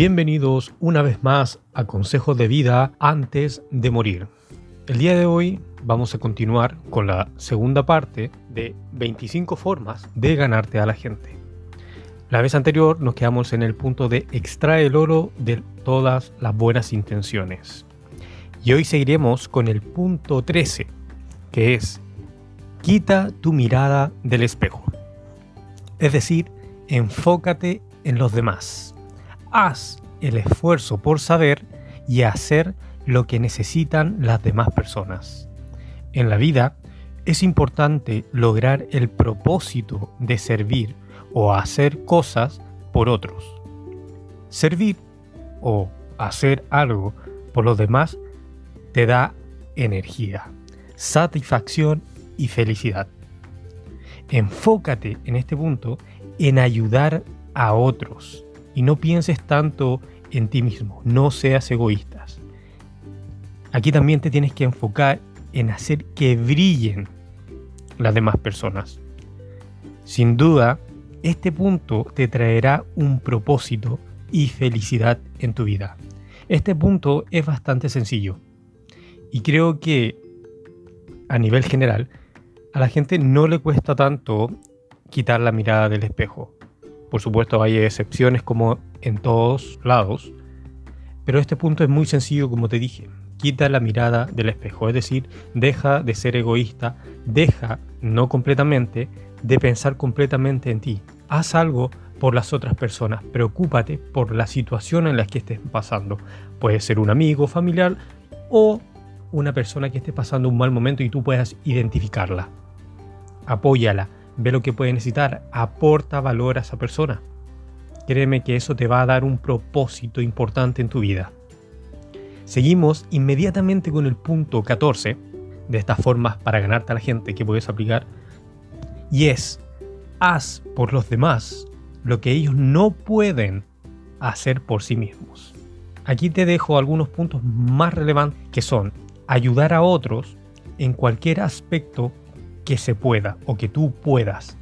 Bienvenidos una vez más a Consejos de Vida antes de morir. El día de hoy vamos a continuar con la segunda parte de 25 formas de ganarte a la gente. La vez anterior nos quedamos en el punto de extrae el oro de todas las buenas intenciones. Y hoy seguiremos con el punto 13, que es quita tu mirada del espejo. Es decir, enfócate en los demás. Haz el esfuerzo por saber y hacer lo que necesitan las demás personas. En la vida es importante lograr el propósito de servir o hacer cosas por otros. Servir o hacer algo por los demás te da energía, satisfacción y felicidad. Enfócate en este punto en ayudar a otros y no pienses tanto en ti mismo, no seas egoístas. Aquí también te tienes que enfocar en hacer que brillen las demás personas. Sin duda, este punto te traerá un propósito y felicidad en tu vida. Este punto es bastante sencillo y creo que a nivel general a la gente no le cuesta tanto quitar la mirada del espejo. Por supuesto hay excepciones como en todos lados, pero este punto es muy sencillo como te dije. Quita la mirada del espejo, es decir, deja de ser egoísta, deja, no completamente, de pensar completamente en ti. Haz algo por las otras personas, preocúpate por la situación en la que estés pasando. Puede ser un amigo, familiar o una persona que esté pasando un mal momento y tú puedas identificarla. Apóyala, ve lo que puede necesitar, aporta valor a esa persona. Créeme que eso te va a dar un propósito importante en tu vida. Seguimos inmediatamente con el punto 14 de estas formas para ganarte a la gente que puedes aplicar. Y es, haz por los demás lo que ellos no pueden hacer por sí mismos. Aquí te dejo algunos puntos más relevantes que son ayudar a otros en cualquier aspecto que se pueda o que tú puedas.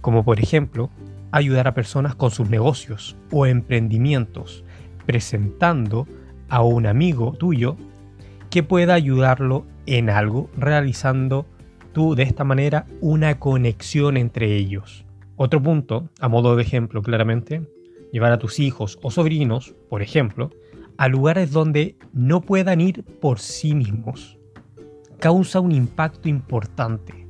Como por ejemplo, ayudar a personas con sus negocios o emprendimientos, presentando a un amigo tuyo que pueda ayudarlo en algo, realizando tú de esta manera una conexión entre ellos. Otro punto, a modo de ejemplo claramente, llevar a tus hijos o sobrinos, por ejemplo, a lugares donde no puedan ir por sí mismos. Causa un impacto importante.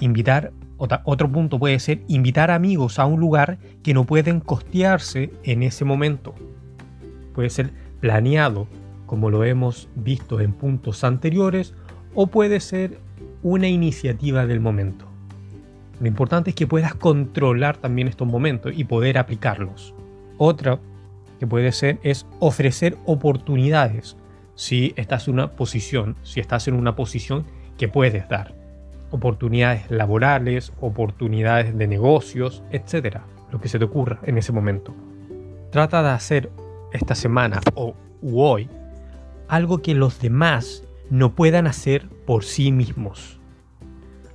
Invitar otro punto puede ser invitar amigos a un lugar que no pueden costearse en ese momento. Puede ser planeado, como lo hemos visto en puntos anteriores, o puede ser una iniciativa del momento. Lo importante es que puedas controlar también estos momentos y poder aplicarlos. Otra que puede ser es ofrecer oportunidades si estás en una posición, si estás en una posición que puedes dar oportunidades laborales, oportunidades de negocios, etcétera, lo que se te ocurra en ese momento. Trata de hacer esta semana o hoy algo que los demás no puedan hacer por sí mismos.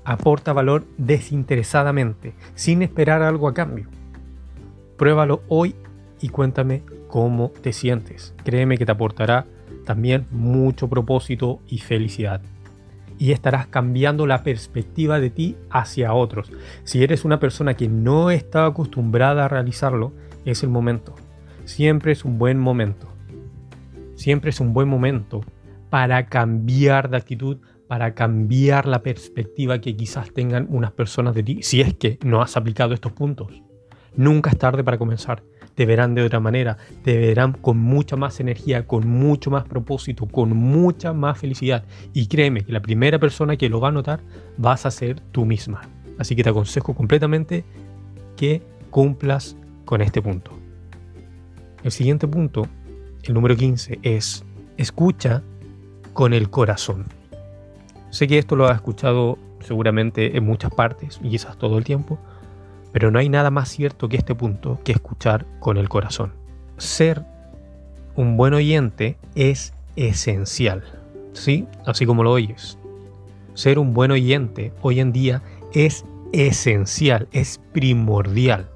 Aporta valor desinteresadamente, sin esperar algo a cambio. Pruébalo hoy y cuéntame cómo te sientes. Créeme que te aportará también mucho propósito y felicidad y estarás cambiando la perspectiva de ti hacia otros. Si eres una persona que no está acostumbrada a realizarlo, es el momento. Siempre es un buen momento. Siempre es un buen momento para cambiar de actitud, para cambiar la perspectiva que quizás tengan unas personas de ti, si es que no has aplicado estos puntos. Nunca es tarde para comenzar te verán de otra manera, te verán con mucha más energía, con mucho más propósito, con mucha más felicidad. Y créeme que la primera persona que lo va a notar vas a ser tú misma. Así que te aconsejo completamente que cumplas con este punto. El siguiente punto, el número 15, es escucha con el corazón. Sé que esto lo has escuchado seguramente en muchas partes y quizás todo el tiempo, pero no hay nada más cierto que este punto que escuchar con el corazón. Ser un buen oyente es esencial, ¿sí? Así como lo oyes. Ser un buen oyente hoy en día es esencial, es primordial.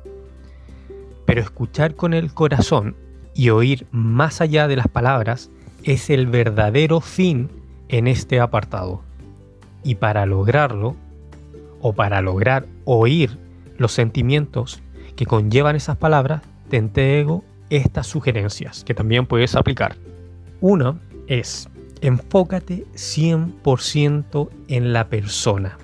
Pero escuchar con el corazón y oír más allá de las palabras es el verdadero fin en este apartado. Y para lograrlo, o para lograr oír los sentimientos que conllevan esas palabras, te entrego estas sugerencias que también puedes aplicar. Una es, enfócate 100% en la persona.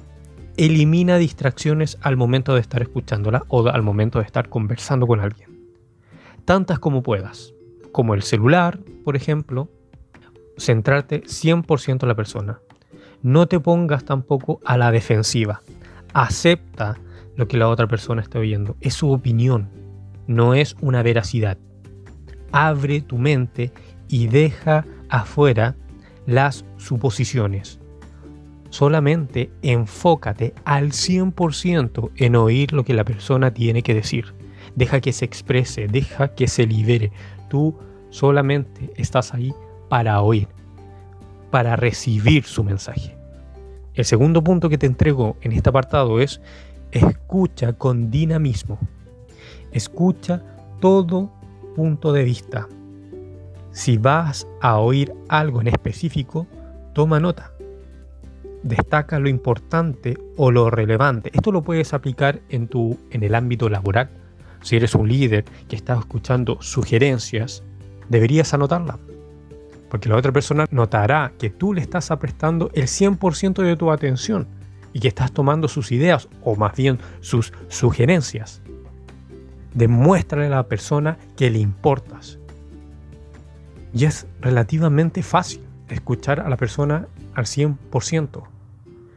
Elimina distracciones al momento de estar escuchándola o al momento de estar conversando con alguien tantas como puedas, como el celular, por ejemplo, centrarte 100% en la persona. No te pongas tampoco a la defensiva. Acepta lo que la otra persona está oyendo. Es su opinión, no es una veracidad. Abre tu mente y deja afuera las suposiciones. Solamente enfócate al 100% en oír lo que la persona tiene que decir deja que se exprese, deja que se libere. Tú solamente estás ahí para oír, para recibir su mensaje. El segundo punto que te entrego en este apartado es escucha con dinamismo. Escucha todo punto de vista. Si vas a oír algo en específico, toma nota. Destaca lo importante o lo relevante. Esto lo puedes aplicar en, tu, en el ámbito laboral, si eres un líder que está escuchando sugerencias, deberías anotarla. Porque la otra persona notará que tú le estás prestando el 100% de tu atención y que estás tomando sus ideas o más bien sus sugerencias. Demuéstrale a la persona que le importas. Y es relativamente fácil escuchar a la persona al 100%.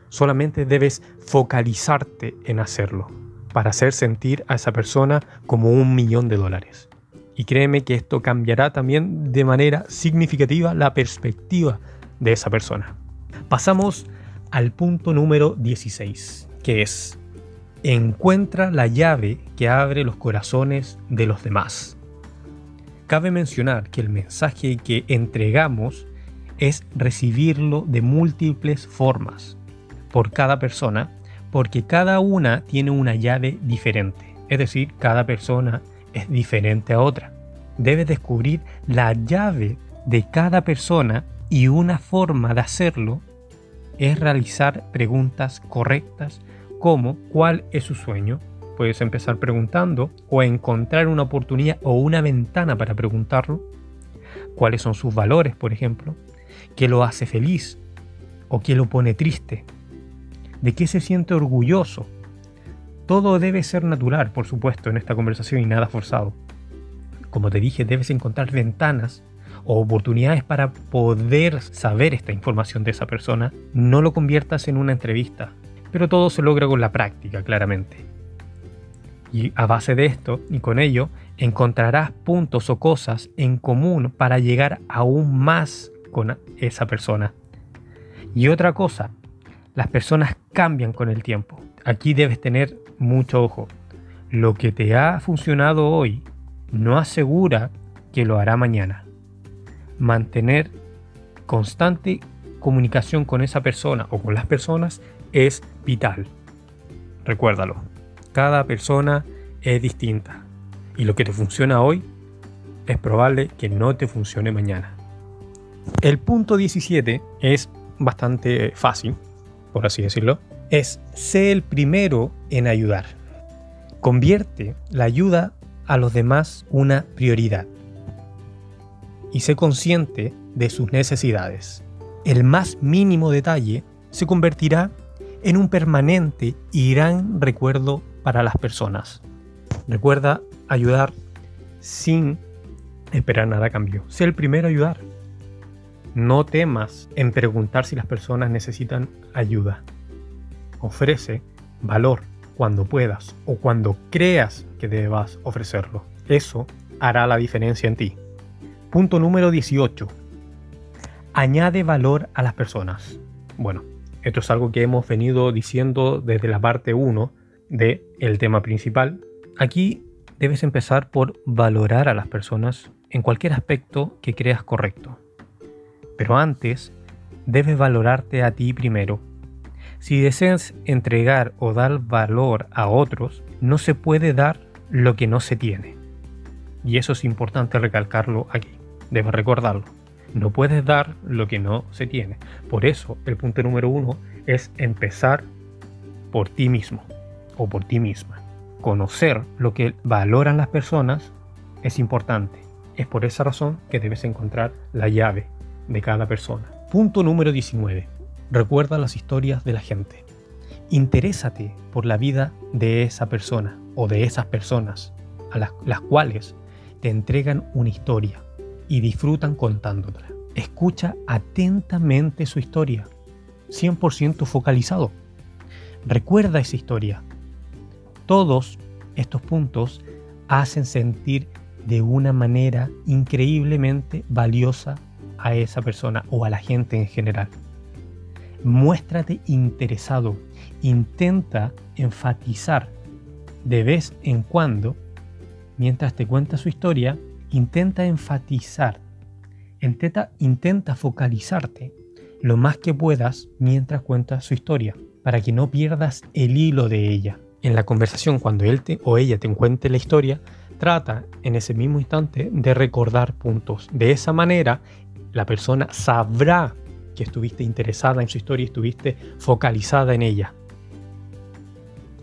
Solamente debes focalizarte en hacerlo para hacer sentir a esa persona como un millón de dólares. Y créeme que esto cambiará también de manera significativa la perspectiva de esa persona. Pasamos al punto número 16, que es, encuentra la llave que abre los corazones de los demás. Cabe mencionar que el mensaje que entregamos es recibirlo de múltiples formas por cada persona porque cada una tiene una llave diferente, es decir, cada persona es diferente a otra. Debes descubrir la llave de cada persona y una forma de hacerlo es realizar preguntas correctas como ¿cuál es su sueño? Puedes empezar preguntando o encontrar una oportunidad o una ventana para preguntarlo. ¿Cuáles son sus valores, por ejemplo? ¿Qué lo hace feliz? ¿O qué lo pone triste? de qué se siente orgulloso. Todo debe ser natural, por supuesto, en esta conversación y nada forzado. Como te dije, debes encontrar ventanas o oportunidades para poder saber esta información de esa persona. No lo conviertas en una entrevista, pero todo se logra con la práctica, claramente. Y a base de esto y con ello, encontrarás puntos o cosas en común para llegar aún más con esa persona. Y otra cosa, las personas cambian con el tiempo. Aquí debes tener mucho ojo. Lo que te ha funcionado hoy no asegura que lo hará mañana. Mantener constante comunicación con esa persona o con las personas es vital. Recuérdalo, cada persona es distinta y lo que te funciona hoy es probable que no te funcione mañana. El punto 17 es bastante fácil por así decirlo, es ser el primero en ayudar. Convierte la ayuda a los demás una prioridad. Y sé consciente de sus necesidades. El más mínimo detalle se convertirá en un permanente y gran recuerdo para las personas. Recuerda ayudar sin esperar nada a cambio. Sé el primero a ayudar. No temas en preguntar si las personas necesitan ayuda. Ofrece valor cuando puedas o cuando creas que debas ofrecerlo. Eso hará la diferencia en ti. Punto número 18. Añade valor a las personas. Bueno, esto es algo que hemos venido diciendo desde la parte 1 del el tema principal. Aquí debes empezar por valorar a las personas en cualquier aspecto que creas correcto. Pero antes, debes valorarte a ti primero. Si deseas entregar o dar valor a otros, no se puede dar lo que no se tiene. Y eso es importante recalcarlo aquí. Debes recordarlo. No puedes dar lo que no se tiene. Por eso el punto número uno es empezar por ti mismo o por ti misma. Conocer lo que valoran las personas es importante. Es por esa razón que debes encontrar la llave de cada persona. Punto número 19. Recuerda las historias de la gente. Interésate por la vida de esa persona o de esas personas a las, las cuales te entregan una historia y disfrutan contándotela. Escucha atentamente su historia, 100% focalizado. Recuerda esa historia. Todos estos puntos hacen sentir de una manera increíblemente valiosa a esa persona o a la gente en general. Muéstrate interesado, intenta enfatizar de vez en cuando, mientras te cuenta su historia, intenta enfatizar, intenta, intenta focalizarte lo más que puedas mientras cuentas su historia, para que no pierdas el hilo de ella. En la conversación, cuando él o ella te cuente la historia, trata en ese mismo instante de recordar puntos. De esa manera, la persona sabrá que estuviste interesada en su historia y estuviste focalizada en ella.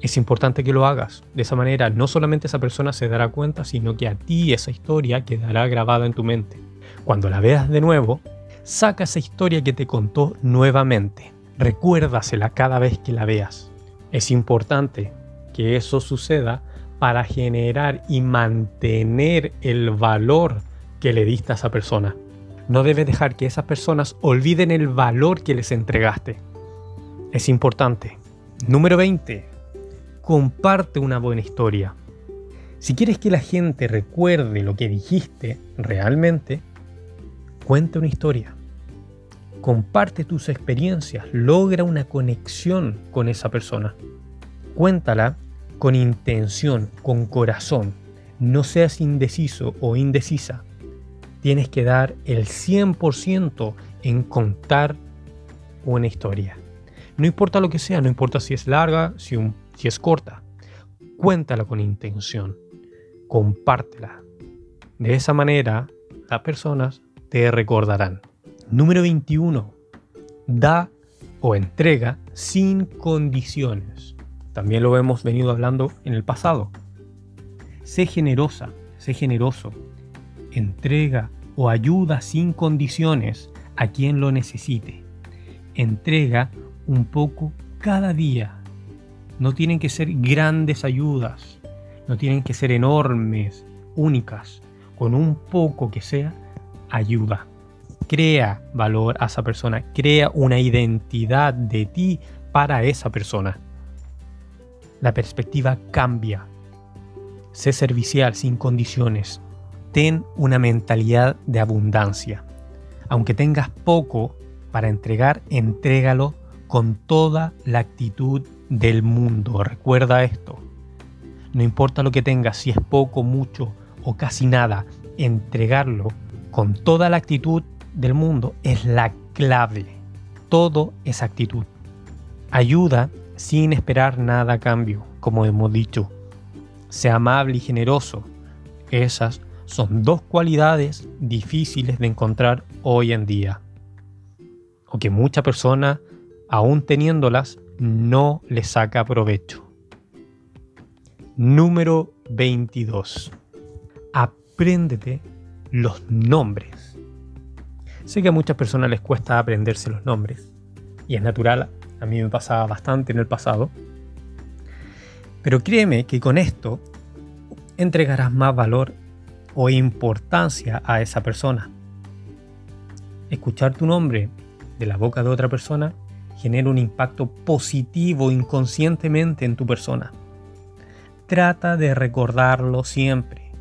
Es importante que lo hagas. De esa manera, no solamente esa persona se dará cuenta, sino que a ti esa historia quedará grabada en tu mente. Cuando la veas de nuevo, saca esa historia que te contó nuevamente. Recuérdasela cada vez que la veas. Es importante que eso suceda para generar y mantener el valor que le diste a esa persona. No debes dejar que esas personas olviden el valor que les entregaste. Es importante. Número 20. Comparte una buena historia. Si quieres que la gente recuerde lo que dijiste realmente, cuenta una historia. Comparte tus experiencias, logra una conexión con esa persona. Cuéntala con intención, con corazón. No seas indeciso o indecisa. Tienes que dar el 100% en contar una historia. No importa lo que sea, no importa si es larga, si, si es corta. Cuéntala con intención. Compártela. De esa manera, las personas te recordarán. Número 21. Da o entrega sin condiciones. También lo hemos venido hablando en el pasado. Sé generosa, sé generoso. Entrega o ayuda sin condiciones a quien lo necesite. Entrega un poco cada día. No tienen que ser grandes ayudas, no tienen que ser enormes, únicas. Con un poco que sea, ayuda. Crea valor a esa persona, crea una identidad de ti para esa persona la perspectiva cambia. Sé servicial sin condiciones. Ten una mentalidad de abundancia. Aunque tengas poco para entregar, entrégalo con toda la actitud del mundo. Recuerda esto. No importa lo que tengas, si es poco, mucho o casi nada, entregarlo con toda la actitud del mundo es la clave. Todo es actitud. Ayuda sin esperar nada a cambio, como hemos dicho. Sea amable y generoso. Esas son dos cualidades difíciles de encontrar hoy en día. O que mucha persona, aún teniéndolas, no le saca provecho. Número 22. Apréndete los nombres. Sé que a muchas personas les cuesta aprenderse los nombres. Y es natural a mí me pasaba bastante en el pasado. Pero créeme que con esto entregarás más valor o importancia a esa persona. Escuchar tu nombre de la boca de otra persona genera un impacto positivo inconscientemente en tu persona. Trata de recordarlo siempre.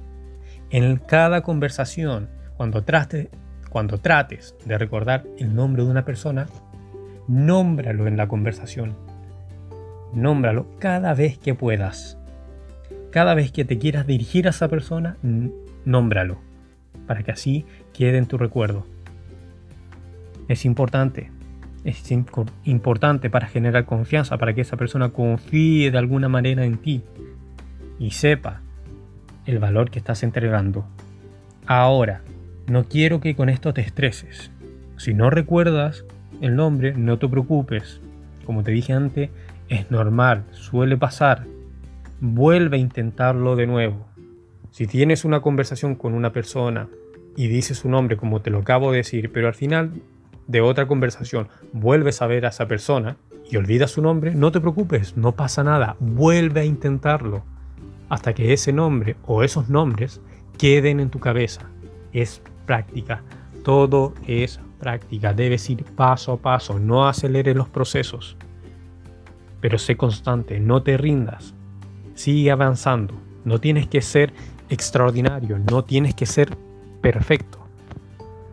En cada conversación, cuando, cuando trates de recordar el nombre de una persona, nómbralo en la conversación. Nómbralo cada vez que puedas. Cada vez que te quieras dirigir a esa persona, nómbralo, para que así quede en tu recuerdo. Es importante, es importante para generar confianza, para que esa persona confíe de alguna manera en ti y sepa el valor que estás entregando. Ahora, no quiero que con esto te estreses. Si no recuerdas el nombre, no te preocupes. Como te dije antes, es normal, suele pasar. Vuelve a intentarlo de nuevo. Si tienes una conversación con una persona y dices su nombre como te lo acabo de decir, pero al final de otra conversación vuelves a ver a esa persona y olvidas su nombre, no te preocupes, no pasa nada, vuelve a intentarlo hasta que ese nombre o esos nombres queden en tu cabeza. Es práctica, todo es práctica, debes ir paso a paso, no aceleres los procesos, pero sé constante, no te rindas, sigue avanzando, no tienes que ser extraordinario, no tienes que ser perfecto,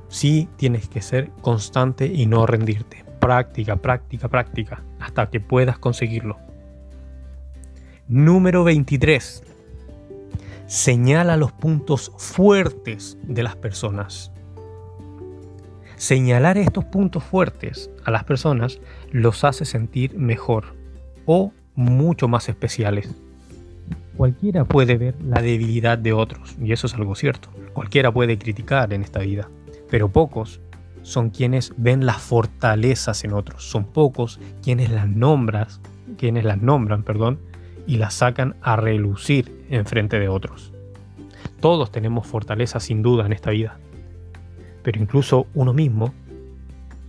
sí tienes que ser constante y no rendirte, práctica, práctica, práctica, hasta que puedas conseguirlo. Número 23 señala los puntos fuertes de las personas. Señalar estos puntos fuertes a las personas los hace sentir mejor o mucho más especiales. Cualquiera puede ver la debilidad de otros, y eso es algo cierto. Cualquiera puede criticar en esta vida, pero pocos son quienes ven las fortalezas en otros. Son pocos quienes las nombras, quienes las nombran, perdón, y las sacan a relucir en frente de otros. Todos tenemos fortalezas sin duda en esta vida, pero incluso uno mismo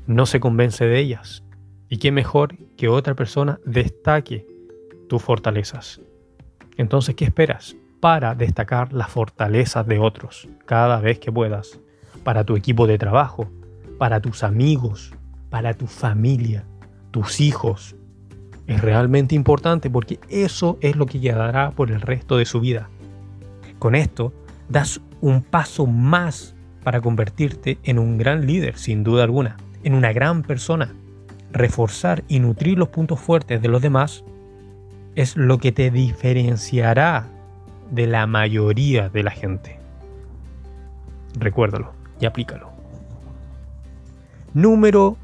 no se convence de ellas. Y qué mejor que otra persona destaque tus fortalezas. Entonces, ¿qué esperas? Para destacar las fortalezas de otros cada vez que puedas. Para tu equipo de trabajo, para tus amigos, para tu familia, tus hijos, es realmente importante porque eso es lo que quedará por el resto de su vida. Con esto das un paso más para convertirte en un gran líder, sin duda alguna, en una gran persona. Reforzar y nutrir los puntos fuertes de los demás es lo que te diferenciará de la mayoría de la gente. Recuérdalo y aplícalo. Número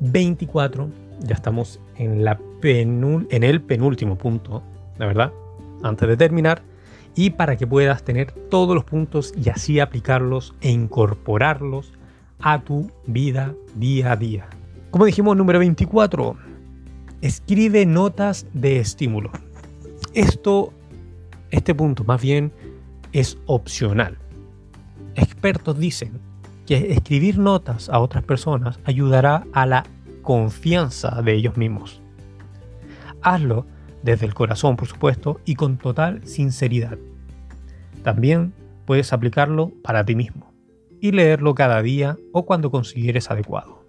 24. Ya estamos en en el penúltimo punto, la verdad, antes de terminar, y para que puedas tener todos los puntos y así aplicarlos e incorporarlos a tu vida día a día. Como dijimos, número 24, escribe notas de estímulo. Esto, este punto más bien es opcional. Expertos dicen que escribir notas a otras personas ayudará a la confianza de ellos mismos. Hazlo desde el corazón, por supuesto, y con total sinceridad. También puedes aplicarlo para ti mismo y leerlo cada día o cuando consideres adecuado.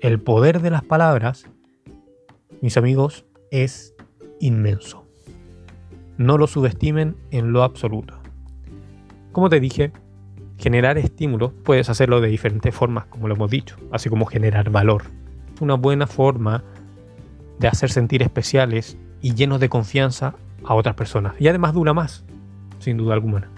El poder de las palabras, mis amigos, es inmenso. No lo subestimen en lo absoluto. Como te dije, generar estímulos puedes hacerlo de diferentes formas, como lo hemos dicho, así como generar valor. Una buena forma de hacer sentir especiales y llenos de confianza a otras personas. Y además dura más, sin duda alguna.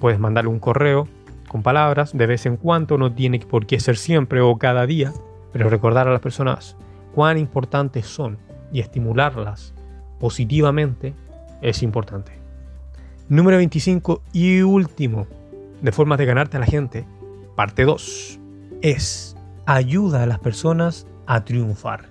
Puedes mandarle un correo con palabras de vez en cuando, no tiene por qué ser siempre o cada día, pero recordar a las personas cuán importantes son y estimularlas positivamente es importante. Número 25 y último, de formas de ganarte a la gente, parte 2, es ayuda a las personas a triunfar.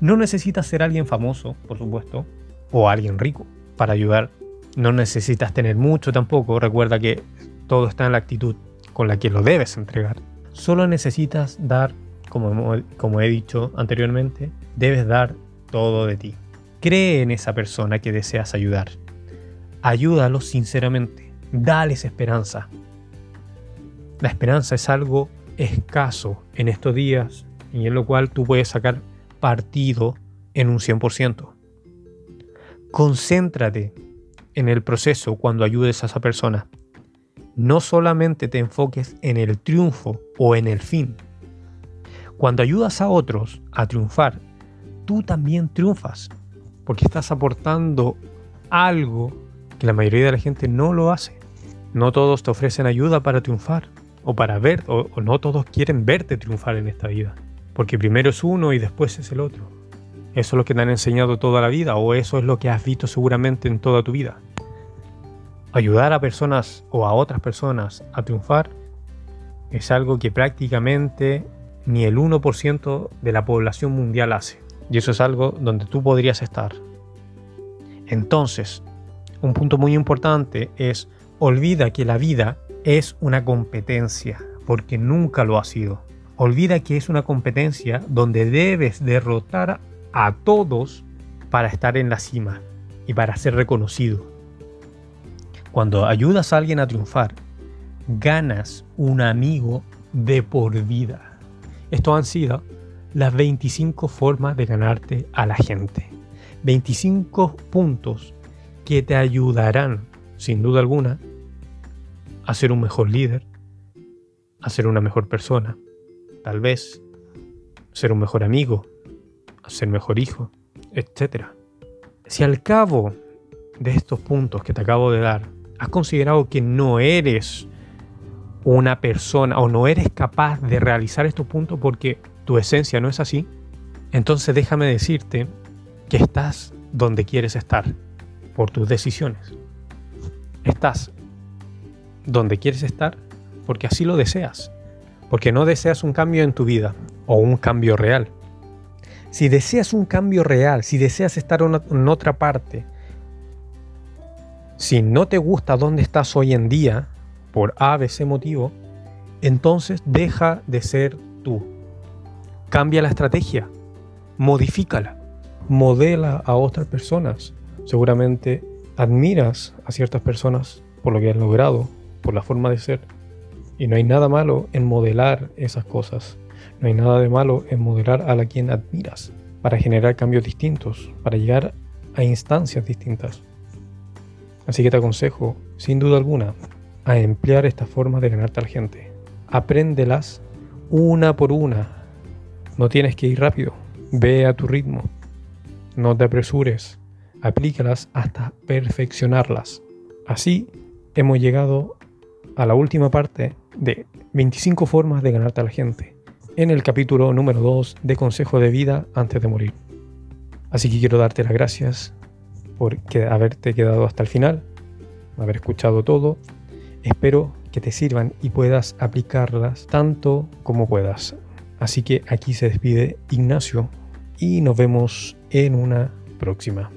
No necesitas ser alguien famoso, por supuesto, o alguien rico para ayudar. No necesitas tener mucho tampoco. Recuerda que todo está en la actitud con la que lo debes entregar. Solo necesitas dar, como, como he dicho anteriormente, debes dar todo de ti. Cree en esa persona que deseas ayudar. Ayúdalo sinceramente. Dales esperanza. La esperanza es algo escaso en estos días y en lo cual tú puedes sacar partido en un 100%. Concéntrate en el proceso cuando ayudes a esa persona. No solamente te enfoques en el triunfo o en el fin. Cuando ayudas a otros a triunfar, tú también triunfas, porque estás aportando algo que la mayoría de la gente no lo hace. No todos te ofrecen ayuda para triunfar, o para ver, o, o no todos quieren verte triunfar en esta vida. Porque primero es uno y después es el otro. Eso es lo que te han enseñado toda la vida o eso es lo que has visto seguramente en toda tu vida. Ayudar a personas o a otras personas a triunfar es algo que prácticamente ni el 1% de la población mundial hace. Y eso es algo donde tú podrías estar. Entonces, un punto muy importante es olvida que la vida es una competencia, porque nunca lo ha sido. Olvida que es una competencia donde debes derrotar a todos para estar en la cima y para ser reconocido. Cuando ayudas a alguien a triunfar, ganas un amigo de por vida. Esto han sido las 25 formas de ganarte a la gente. 25 puntos que te ayudarán, sin duda alguna, a ser un mejor líder, a ser una mejor persona, tal vez ser un mejor amigo, a ser mejor hijo, etc. Si al cabo de estos puntos que te acabo de dar, has considerado que no eres una persona o no eres capaz de realizar estos puntos porque tu esencia no es así, entonces déjame decirte que estás donde quieres estar por tus decisiones. Estás donde quieres estar porque así lo deseas, porque no deseas un cambio en tu vida o un cambio real. Si deseas un cambio real, si deseas estar en otra parte, si no te gusta dónde estás hoy en día, por A, B, C motivo, entonces deja de ser tú. Cambia la estrategia, modifícala, modela a otras personas. Seguramente admiras a ciertas personas por lo que han logrado, por la forma de ser. Y no hay nada malo en modelar esas cosas. No hay nada de malo en modelar a la quien admiras para generar cambios distintos, para llegar a instancias distintas. Así que te aconsejo, sin duda alguna, a emplear estas formas de ganarte a la gente. Apréndelas una por una. No tienes que ir rápido. Ve a tu ritmo. No te apresures. Aplícalas hasta perfeccionarlas. Así hemos llegado a la última parte de 25 formas de ganarte a la gente, en el capítulo número 2 de Consejo de Vida antes de morir. Así que quiero darte las gracias por haberte quedado hasta el final, haber escuchado todo. Espero que te sirvan y puedas aplicarlas tanto como puedas. Así que aquí se despide Ignacio y nos vemos en una próxima.